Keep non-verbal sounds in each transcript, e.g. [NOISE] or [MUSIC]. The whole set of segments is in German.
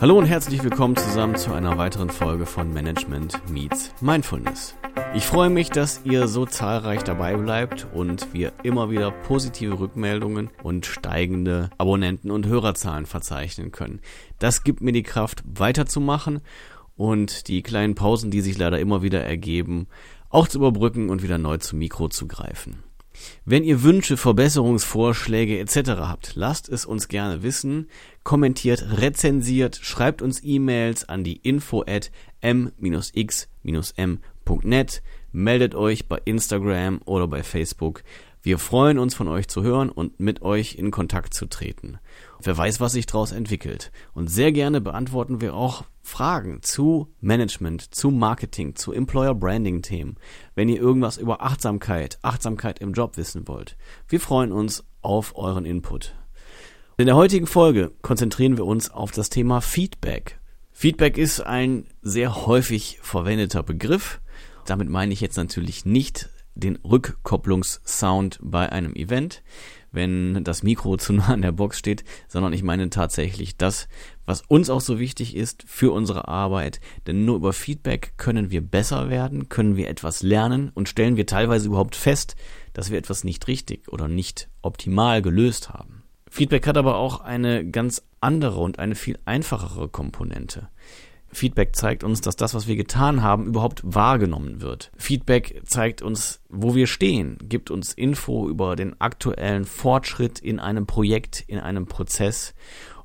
Hallo und herzlich willkommen zusammen zu einer weiteren Folge von Management Meets Mindfulness. Ich freue mich, dass ihr so zahlreich dabei bleibt und wir immer wieder positive Rückmeldungen und steigende Abonnenten und Hörerzahlen verzeichnen können. Das gibt mir die Kraft weiterzumachen und die kleinen Pausen, die sich leider immer wieder ergeben, auch zu überbrücken und wieder neu zum Mikro zu greifen. Wenn ihr Wünsche, Verbesserungsvorschläge etc. habt, lasst es uns gerne wissen. Kommentiert, rezensiert, schreibt uns E-Mails an die info at m-x-m.net, meldet euch bei Instagram oder bei Facebook. Wir freuen uns von euch zu hören und mit euch in Kontakt zu treten. Wer weiß, was sich daraus entwickelt. Und sehr gerne beantworten wir auch Fragen zu Management, zu Marketing, zu Employer Branding Themen. Wenn ihr irgendwas über Achtsamkeit, Achtsamkeit im Job wissen wollt. Wir freuen uns auf euren Input. In der heutigen Folge konzentrieren wir uns auf das Thema Feedback. Feedback ist ein sehr häufig verwendeter Begriff. Damit meine ich jetzt natürlich nicht den Rückkopplungssound bei einem Event, wenn das Mikro zu nah an der Box steht, sondern ich meine tatsächlich das, was uns auch so wichtig ist für unsere Arbeit. Denn nur über Feedback können wir besser werden, können wir etwas lernen und stellen wir teilweise überhaupt fest, dass wir etwas nicht richtig oder nicht optimal gelöst haben. Feedback hat aber auch eine ganz andere und eine viel einfachere Komponente. Feedback zeigt uns, dass das, was wir getan haben, überhaupt wahrgenommen wird. Feedback zeigt uns, wo wir stehen, gibt uns Info über den aktuellen Fortschritt in einem Projekt, in einem Prozess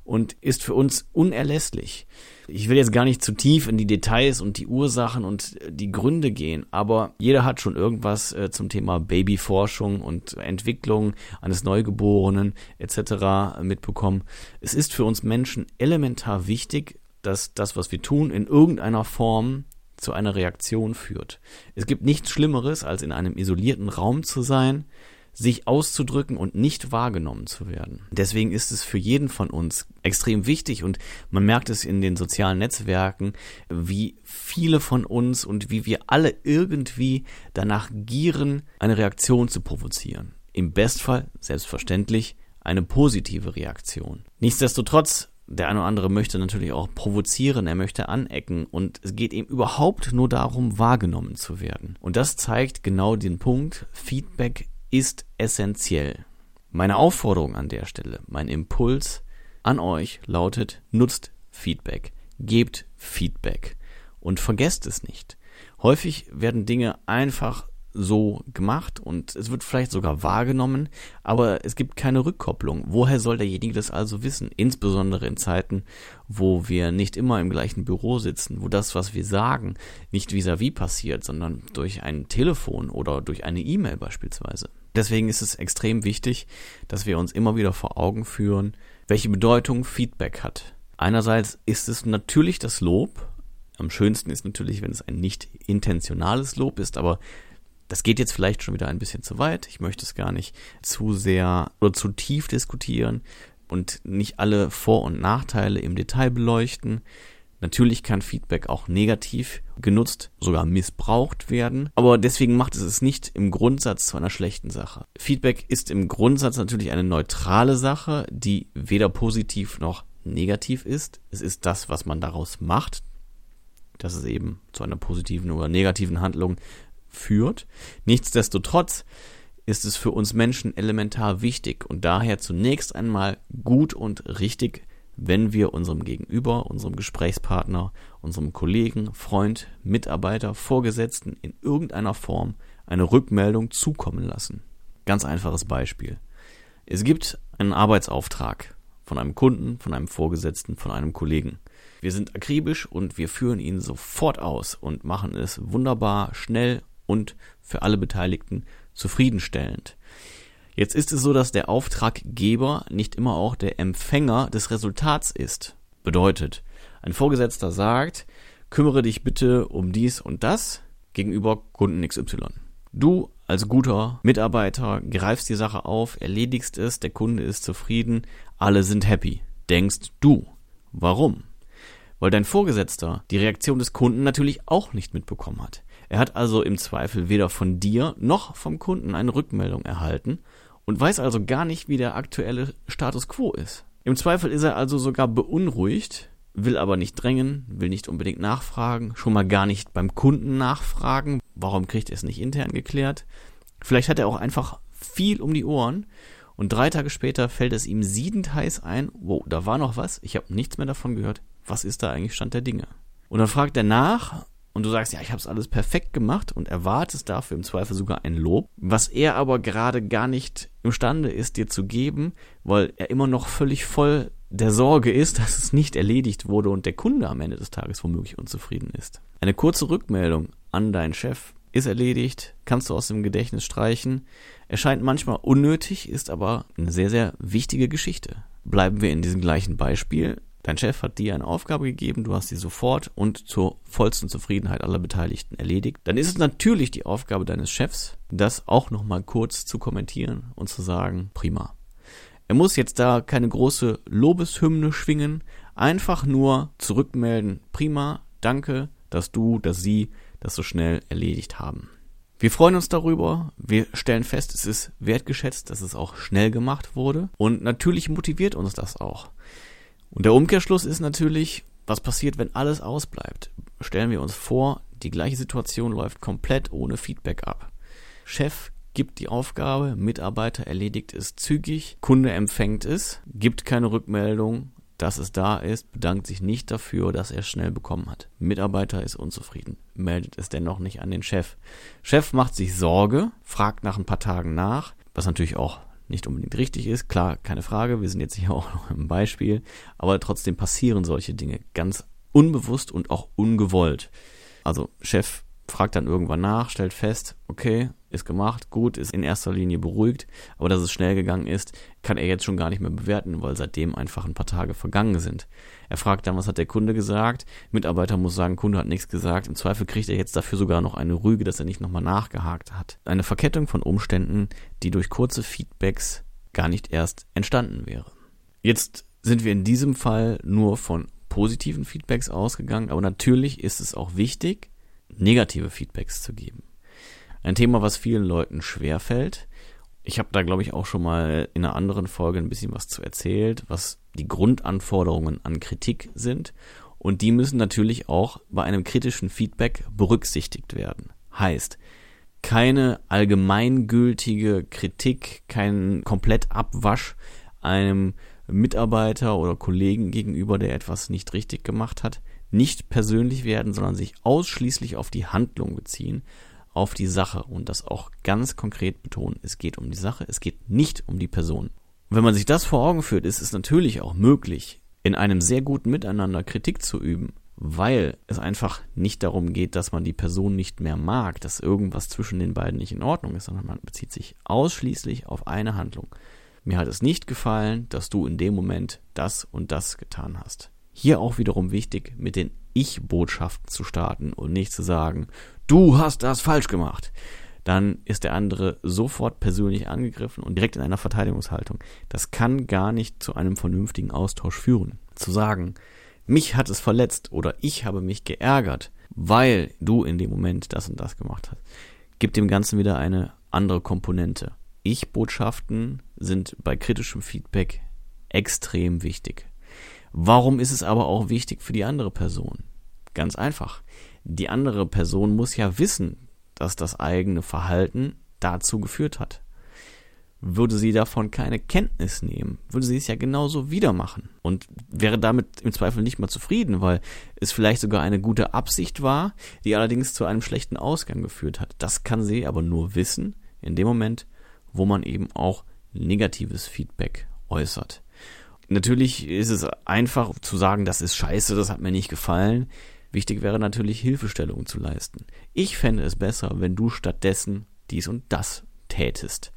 und ist für uns unerlässlich. Ich will jetzt gar nicht zu tief in die Details und die Ursachen und die Gründe gehen, aber jeder hat schon irgendwas äh, zum Thema Babyforschung und Entwicklung eines Neugeborenen etc. mitbekommen. Es ist für uns Menschen elementar wichtig, dass das, was wir tun, in irgendeiner Form zu einer Reaktion führt. Es gibt nichts Schlimmeres, als in einem isolierten Raum zu sein, sich auszudrücken und nicht wahrgenommen zu werden. Deswegen ist es für jeden von uns extrem wichtig und man merkt es in den sozialen Netzwerken, wie viele von uns und wie wir alle irgendwie danach gieren, eine Reaktion zu provozieren. Im Bestfall, selbstverständlich, eine positive Reaktion. Nichtsdestotrotz der eine oder andere möchte natürlich auch provozieren, er möchte anecken und es geht ihm überhaupt nur darum, wahrgenommen zu werden. Und das zeigt genau den Punkt, Feedback ist essentiell. Meine Aufforderung an der Stelle, mein Impuls an euch lautet, nutzt Feedback, gebt Feedback und vergesst es nicht. Häufig werden Dinge einfach so gemacht und es wird vielleicht sogar wahrgenommen, aber es gibt keine Rückkopplung. Woher soll derjenige das also wissen? Insbesondere in Zeiten, wo wir nicht immer im gleichen Büro sitzen, wo das, was wir sagen, nicht vis-à-vis -vis passiert, sondern durch ein Telefon oder durch eine E-Mail beispielsweise. Deswegen ist es extrem wichtig, dass wir uns immer wieder vor Augen führen, welche Bedeutung Feedback hat. Einerseits ist es natürlich das Lob, am schönsten ist natürlich, wenn es ein nicht intentionales Lob ist, aber das geht jetzt vielleicht schon wieder ein bisschen zu weit. Ich möchte es gar nicht zu sehr oder zu tief diskutieren und nicht alle Vor- und Nachteile im Detail beleuchten. Natürlich kann Feedback auch negativ genutzt, sogar missbraucht werden, aber deswegen macht es es nicht im Grundsatz zu einer schlechten Sache. Feedback ist im Grundsatz natürlich eine neutrale Sache, die weder positiv noch negativ ist. Es ist das, was man daraus macht, dass es eben zu einer positiven oder negativen Handlung führt. Nichtsdestotrotz ist es für uns Menschen elementar wichtig und daher zunächst einmal gut und richtig, wenn wir unserem Gegenüber, unserem Gesprächspartner, unserem Kollegen, Freund, Mitarbeiter, Vorgesetzten in irgendeiner Form eine Rückmeldung zukommen lassen. Ganz einfaches Beispiel. Es gibt einen Arbeitsauftrag von einem Kunden, von einem Vorgesetzten, von einem Kollegen. Wir sind akribisch und wir führen ihn sofort aus und machen es wunderbar, schnell und für alle Beteiligten zufriedenstellend. Jetzt ist es so, dass der Auftraggeber nicht immer auch der Empfänger des Resultats ist. Bedeutet, ein Vorgesetzter sagt, kümmere dich bitte um dies und das gegenüber Kunden XY. Du als guter Mitarbeiter greifst die Sache auf, erledigst es, der Kunde ist zufrieden, alle sind happy. Denkst du. Warum? Weil dein Vorgesetzter die Reaktion des Kunden natürlich auch nicht mitbekommen hat. Er hat also im Zweifel weder von dir noch vom Kunden eine Rückmeldung erhalten und weiß also gar nicht, wie der aktuelle Status quo ist. Im Zweifel ist er also sogar beunruhigt, will aber nicht drängen, will nicht unbedingt nachfragen, schon mal gar nicht beim Kunden nachfragen, warum kriegt er es nicht intern geklärt. Vielleicht hat er auch einfach viel um die Ohren und drei Tage später fällt es ihm siedend heiß ein, wow, da war noch was, ich habe nichts mehr davon gehört, was ist da eigentlich Stand der Dinge? Und dann fragt er nach und du sagst, ja, ich habe es alles perfekt gemacht und erwartest dafür im Zweifel sogar ein Lob, was er aber gerade gar nicht imstande ist, dir zu geben, weil er immer noch völlig voll der Sorge ist, [LAUGHS] dass es nicht erledigt wurde und der Kunde am Ende des Tages womöglich unzufrieden ist. Eine kurze Rückmeldung an deinen Chef ist erledigt, kannst du aus dem Gedächtnis streichen, erscheint manchmal unnötig, ist aber eine sehr, sehr wichtige Geschichte. Bleiben wir in diesem gleichen Beispiel. Dein Chef hat dir eine Aufgabe gegeben, du hast sie sofort und zur vollsten Zufriedenheit aller Beteiligten erledigt. Dann ist es natürlich die Aufgabe deines Chefs, das auch nochmal kurz zu kommentieren und zu sagen, prima. Er muss jetzt da keine große Lobeshymne schwingen, einfach nur zurückmelden, prima, danke, dass du, dass sie das so schnell erledigt haben. Wir freuen uns darüber. Wir stellen fest, es ist wertgeschätzt, dass es auch schnell gemacht wurde. Und natürlich motiviert uns das auch. Und der Umkehrschluss ist natürlich, was passiert, wenn alles ausbleibt? Stellen wir uns vor, die gleiche Situation läuft komplett ohne Feedback ab. Chef gibt die Aufgabe, Mitarbeiter erledigt es zügig, Kunde empfängt es, gibt keine Rückmeldung, dass es da ist, bedankt sich nicht dafür, dass er es schnell bekommen hat. Mitarbeiter ist unzufrieden, meldet es dennoch nicht an den Chef. Chef macht sich Sorge, fragt nach ein paar Tagen nach, was natürlich auch nicht unbedingt richtig ist. Klar, keine Frage, wir sind jetzt hier [LAUGHS] auch noch im Beispiel, aber trotzdem passieren solche Dinge ganz unbewusst und auch ungewollt. Also Chef fragt dann irgendwann nach, stellt fest, okay, ist gemacht, gut, ist in erster Linie beruhigt, aber dass es schnell gegangen ist, kann er jetzt schon gar nicht mehr bewerten, weil seitdem einfach ein paar Tage vergangen sind. Er fragt dann, was hat der Kunde gesagt? Mitarbeiter muss sagen, Kunde hat nichts gesagt. Im Zweifel kriegt er jetzt dafür sogar noch eine Rüge, dass er nicht nochmal nachgehakt hat. Eine Verkettung von Umständen, die durch kurze Feedbacks gar nicht erst entstanden wäre. Jetzt sind wir in diesem Fall nur von positiven Feedbacks ausgegangen, aber natürlich ist es auch wichtig, negative Feedbacks zu geben. Ein Thema, was vielen Leuten schwerfällt. Ich habe da, glaube ich, auch schon mal in einer anderen Folge ein bisschen was zu erzählt, was die Grundanforderungen an Kritik sind. Und die müssen natürlich auch bei einem kritischen Feedback berücksichtigt werden. Heißt, keine allgemeingültige Kritik, kein Komplettabwasch einem Mitarbeiter oder Kollegen gegenüber, der etwas nicht richtig gemacht hat, nicht persönlich werden, sondern sich ausschließlich auf die Handlung beziehen auf die Sache und das auch ganz konkret betonen. Es geht um die Sache, es geht nicht um die Person. Und wenn man sich das vor Augen führt, ist es natürlich auch möglich, in einem sehr guten Miteinander Kritik zu üben, weil es einfach nicht darum geht, dass man die Person nicht mehr mag, dass irgendwas zwischen den beiden nicht in Ordnung ist, sondern man bezieht sich ausschließlich auf eine Handlung. Mir hat es nicht gefallen, dass du in dem Moment das und das getan hast. Hier auch wiederum wichtig, mit den Ich-Botschaften zu starten und nicht zu sagen, du hast das falsch gemacht, dann ist der andere sofort persönlich angegriffen und direkt in einer Verteidigungshaltung. Das kann gar nicht zu einem vernünftigen Austausch führen. Zu sagen, mich hat es verletzt oder ich habe mich geärgert, weil du in dem Moment das und das gemacht hast, gibt dem Ganzen wieder eine andere Komponente. Ich-Botschaften sind bei kritischem Feedback extrem wichtig. Warum ist es aber auch wichtig für die andere Person? Ganz einfach die andere Person muss ja wissen, dass das eigene Verhalten dazu geführt hat. Würde sie davon keine Kenntnis nehmen, würde sie es ja genauso wieder machen und wäre damit im Zweifel nicht mal zufrieden, weil es vielleicht sogar eine gute Absicht war, die allerdings zu einem schlechten Ausgang geführt hat. Das kann sie aber nur wissen in dem Moment, wo man eben auch negatives Feedback äußert. Natürlich ist es einfach zu sagen, das ist scheiße, das hat mir nicht gefallen. Wichtig wäre natürlich Hilfestellung zu leisten. Ich fände es besser, wenn du stattdessen dies und das tätest.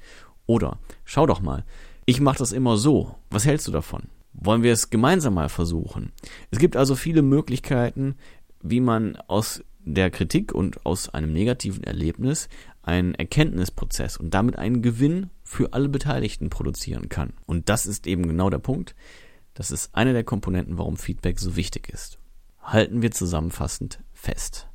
Oder schau doch mal, ich mache das immer so. Was hältst du davon? Wollen wir es gemeinsam mal versuchen? Es gibt also viele Möglichkeiten, wie man aus der Kritik und aus einem negativen Erlebnis einen Erkenntnisprozess und damit einen Gewinn für alle Beteiligten produzieren kann. Und das ist eben genau der Punkt. Das ist eine der Komponenten, warum Feedback so wichtig ist halten wir zusammenfassend fest.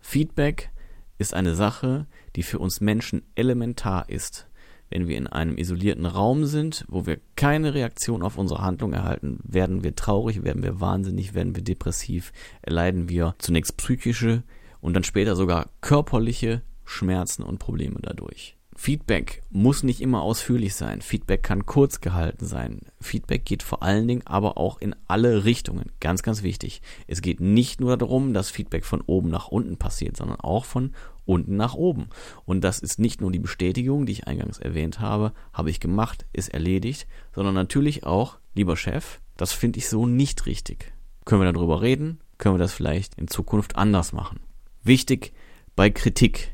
Feedback ist eine Sache, die für uns Menschen elementar ist. wenn wir in einem isolierten Raum sind, wo wir keine Reaktion auf unsere Handlung erhalten, werden wir traurig, werden wir wahnsinnig, werden wir depressiv, erleiden wir zunächst psychische und dann später sogar körperliche Schmerzen und Probleme dadurch. Feedback muss nicht immer ausführlich sein. Feedback kann kurz gehalten sein. Feedback geht vor allen Dingen aber auch in alle Richtungen. Ganz, ganz wichtig. Es geht nicht nur darum, dass Feedback von oben nach unten passiert, sondern auch von unten nach oben. Und das ist nicht nur die Bestätigung, die ich eingangs erwähnt habe, habe ich gemacht, ist erledigt, sondern natürlich auch, lieber Chef, das finde ich so nicht richtig. Können wir darüber reden? Können wir das vielleicht in Zukunft anders machen? Wichtig bei Kritik.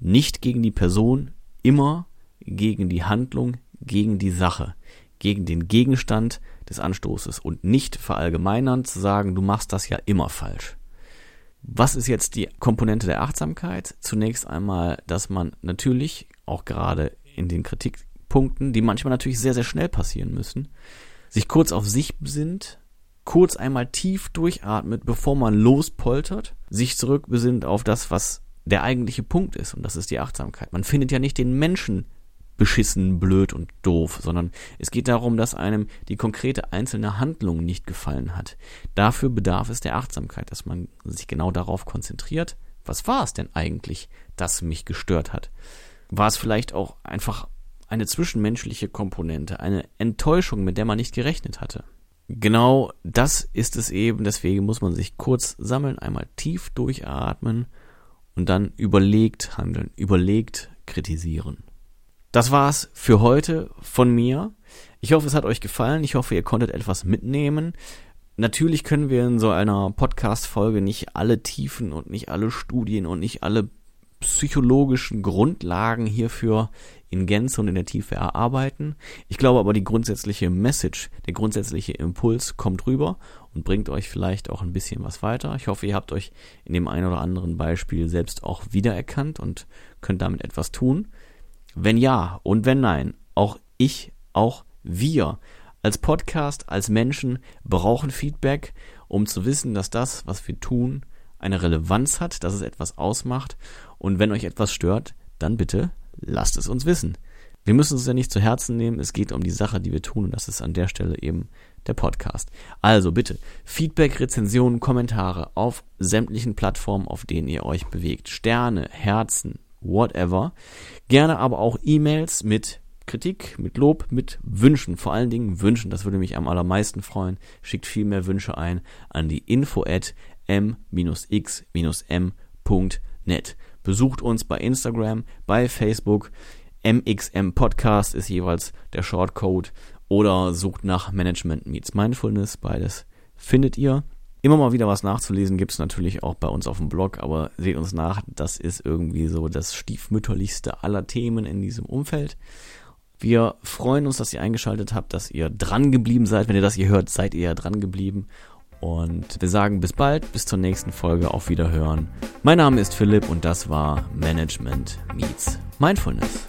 Nicht gegen die Person, immer gegen die Handlung, gegen die Sache, gegen den Gegenstand des Anstoßes und nicht verallgemeinern zu sagen, du machst das ja immer falsch. Was ist jetzt die Komponente der Achtsamkeit? Zunächst einmal, dass man natürlich auch gerade in den Kritikpunkten, die manchmal natürlich sehr, sehr schnell passieren müssen, sich kurz auf sich besinnt, kurz einmal tief durchatmet, bevor man lospoltert, sich zurückbesinnt auf das, was der eigentliche Punkt ist, und das ist die Achtsamkeit. Man findet ja nicht den Menschen beschissen, blöd und doof, sondern es geht darum, dass einem die konkrete einzelne Handlung nicht gefallen hat. Dafür bedarf es der Achtsamkeit, dass man sich genau darauf konzentriert, was war es denn eigentlich, das mich gestört hat? War es vielleicht auch einfach eine zwischenmenschliche Komponente, eine Enttäuschung, mit der man nicht gerechnet hatte? Genau das ist es eben, deswegen muss man sich kurz sammeln, einmal tief durchatmen und dann überlegt handeln, überlegt kritisieren. Das war's für heute von mir. Ich hoffe, es hat euch gefallen. Ich hoffe, ihr konntet etwas mitnehmen. Natürlich können wir in so einer Podcast-Folge nicht alle Tiefen und nicht alle Studien und nicht alle psychologischen Grundlagen hierfür in Gänze und in der Tiefe erarbeiten. Ich glaube aber, die grundsätzliche Message, der grundsätzliche Impuls kommt rüber und bringt euch vielleicht auch ein bisschen was weiter. Ich hoffe, ihr habt euch in dem einen oder anderen Beispiel selbst auch wiedererkannt und könnt damit etwas tun. Wenn ja und wenn nein, auch ich, auch wir als Podcast, als Menschen brauchen Feedback, um zu wissen, dass das, was wir tun, eine Relevanz hat, dass es etwas ausmacht. Und wenn euch etwas stört, dann bitte lasst es uns wissen. Wir müssen es ja nicht zu Herzen nehmen, es geht um die Sache, die wir tun und das ist an der Stelle eben der Podcast. Also bitte Feedback, Rezensionen, Kommentare auf sämtlichen Plattformen, auf denen ihr euch bewegt. Sterne, Herzen, whatever. Gerne aber auch E-Mails mit Kritik, mit Lob, mit Wünschen, vor allen Dingen Wünschen, das würde mich am allermeisten freuen. Schickt viel mehr Wünsche ein an die info at m-x-m.net. Besucht uns bei Instagram, bei Facebook. MXM Podcast ist jeweils der Shortcode oder sucht nach Management Meets Mindfulness. Beides findet ihr. Immer mal wieder was nachzulesen gibt es natürlich auch bei uns auf dem Blog, aber seht uns nach, das ist irgendwie so das stiefmütterlichste aller Themen in diesem Umfeld. Wir freuen uns, dass ihr eingeschaltet habt, dass ihr dran geblieben seid. Wenn ihr das hier hört, seid ihr ja dran geblieben. Und wir sagen bis bald, bis zur nächsten Folge, auf Wiederhören. Mein Name ist Philipp und das war Management Meets Mindfulness.